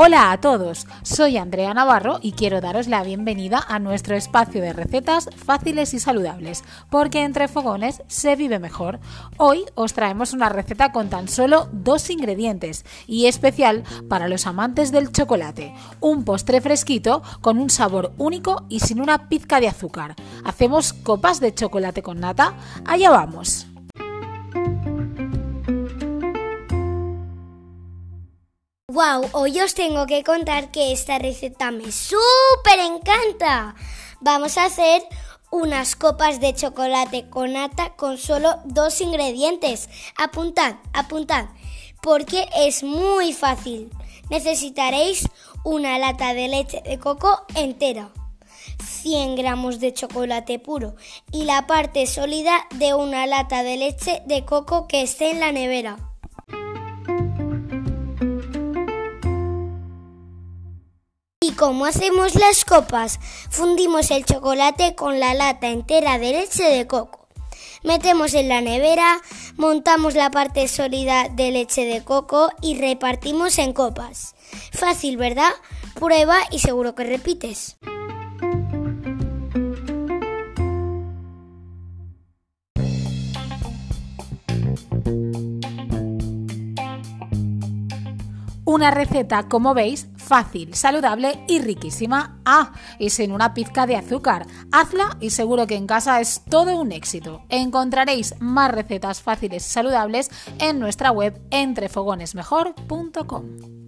Hola a todos, soy Andrea Navarro y quiero daros la bienvenida a nuestro espacio de recetas fáciles y saludables, porque entre fogones se vive mejor. Hoy os traemos una receta con tan solo dos ingredientes y especial para los amantes del chocolate, un postre fresquito con un sabor único y sin una pizca de azúcar. ¿Hacemos copas de chocolate con nata? Allá vamos. ¡Wow! Hoy os tengo que contar que esta receta me súper encanta. Vamos a hacer unas copas de chocolate con nata con solo dos ingredientes. Apuntad, apuntad, porque es muy fácil. Necesitaréis una lata de leche de coco entera, 100 gramos de chocolate puro y la parte sólida de una lata de leche de coco que esté en la nevera. Cómo hacemos las copas? Fundimos el chocolate con la lata entera de leche de coco. Metemos en la nevera, montamos la parte sólida de leche de coco y repartimos en copas. Fácil, ¿verdad? Prueba y seguro que repites. Una receta, como veis, fácil, saludable y riquísima. Ah, y sin una pizca de azúcar. Hazla y seguro que en casa es todo un éxito. Encontraréis más recetas fáciles y saludables en nuestra web entrefogonesmejor.com.